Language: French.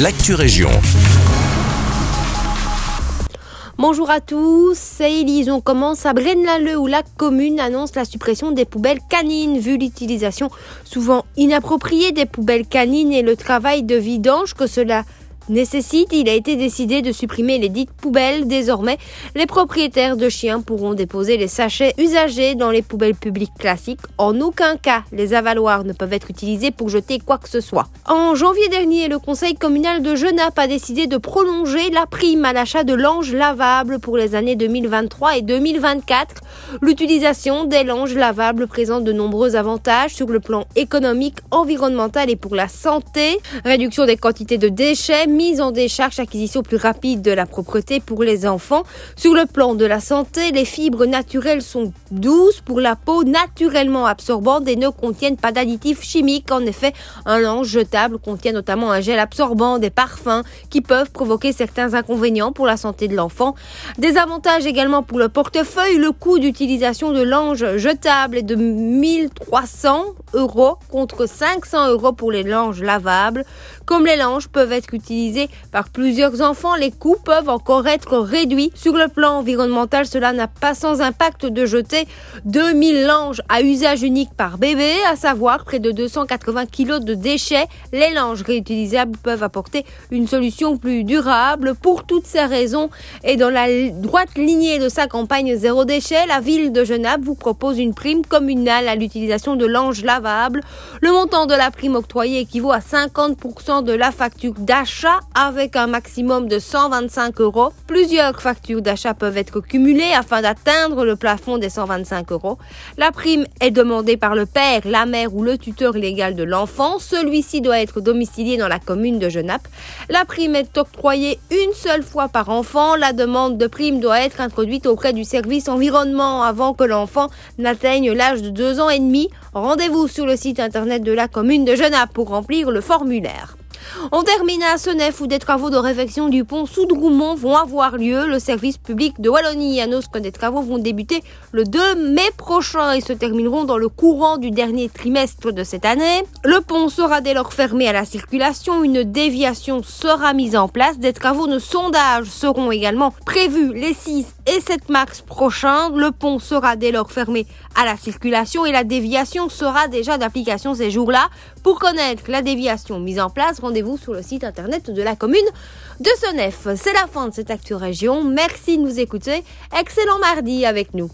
l'actu région. Bonjour à tous, c'est Elise. On commence à Braine-l'Alleud où la commune annonce la suppression des poubelles canines vu l'utilisation souvent inappropriée des poubelles canines et le travail de vidange que cela nécessite, il a été décidé de supprimer les dites poubelles. Désormais, les propriétaires de chiens pourront déposer les sachets usagés dans les poubelles publiques classiques. En aucun cas, les avaloirs ne peuvent être utilisés pour jeter quoi que ce soit. En janvier dernier, le conseil communal de Genappe a décidé de prolonger la prime à l'achat de langes lavables pour les années 2023 et 2024. L'utilisation des langes lavables présente de nombreux avantages sur le plan économique, environnemental et pour la santé. Réduction des quantités de déchets, mise en décharge, acquisition plus rapide de la propreté pour les enfants. Sur le plan de la santé, les fibres naturelles sont douces pour la peau, naturellement absorbantes et ne contiennent pas d'additifs chimiques. En effet, un linge jetable contient notamment un gel absorbant, des parfums qui peuvent provoquer certains inconvénients pour la santé de l'enfant. Des avantages également pour le portefeuille. Le coût d'utilisation de linge jetable est de 1300 euros contre 500 euros pour les langes lavables. Comme les langes peuvent être utilisés par plusieurs enfants, les coûts peuvent encore être réduits. Sur le plan environnemental, cela n'a pas sans impact de jeter 2000 langes à usage unique par bébé, à savoir près de 280 kg de déchets. Les langes réutilisables peuvent apporter une solution plus durable. Pour toutes ces raisons et dans la droite lignée de sa campagne zéro déchet, la ville de Genappe vous propose une prime communale à l'utilisation de langes lavables. Le montant de la prime octroyée équivaut à 50% de la facture d'achat avec un maximum de 125 euros. Plusieurs factures d'achat peuvent être cumulées afin d'atteindre le plafond des 125 euros. La prime est demandée par le père, la mère ou le tuteur légal de l'enfant. Celui-ci doit être domicilié dans la commune de Genappe. La prime est octroyée une seule fois par enfant. La demande de prime doit être introduite auprès du service environnement avant que l'enfant n'atteigne l'âge de 2 ans et demi. Rendez-vous sur le site internet de la commune de Genappe pour remplir le formulaire. On termine à Senef où des travaux de réfection du pont sous Droumont vont avoir lieu. Le service public de Wallonie annonce que des travaux vont débuter le 2 mai prochain et se termineront dans le courant du dernier trimestre de cette année. Le pont sera dès lors fermé à la circulation. Une déviation sera mise en place. Des travaux de sondage seront également prévus les 6 et 7 mars prochains. Le pont sera dès lors fermé à la circulation et la déviation sera déjà d'application ces jours-là. Pour connaître la déviation mise en place, rendez-vous sur le site internet de la commune de Senef. C'est la fin de cette Actu Région. Merci de nous écouter. Excellent mardi avec nous.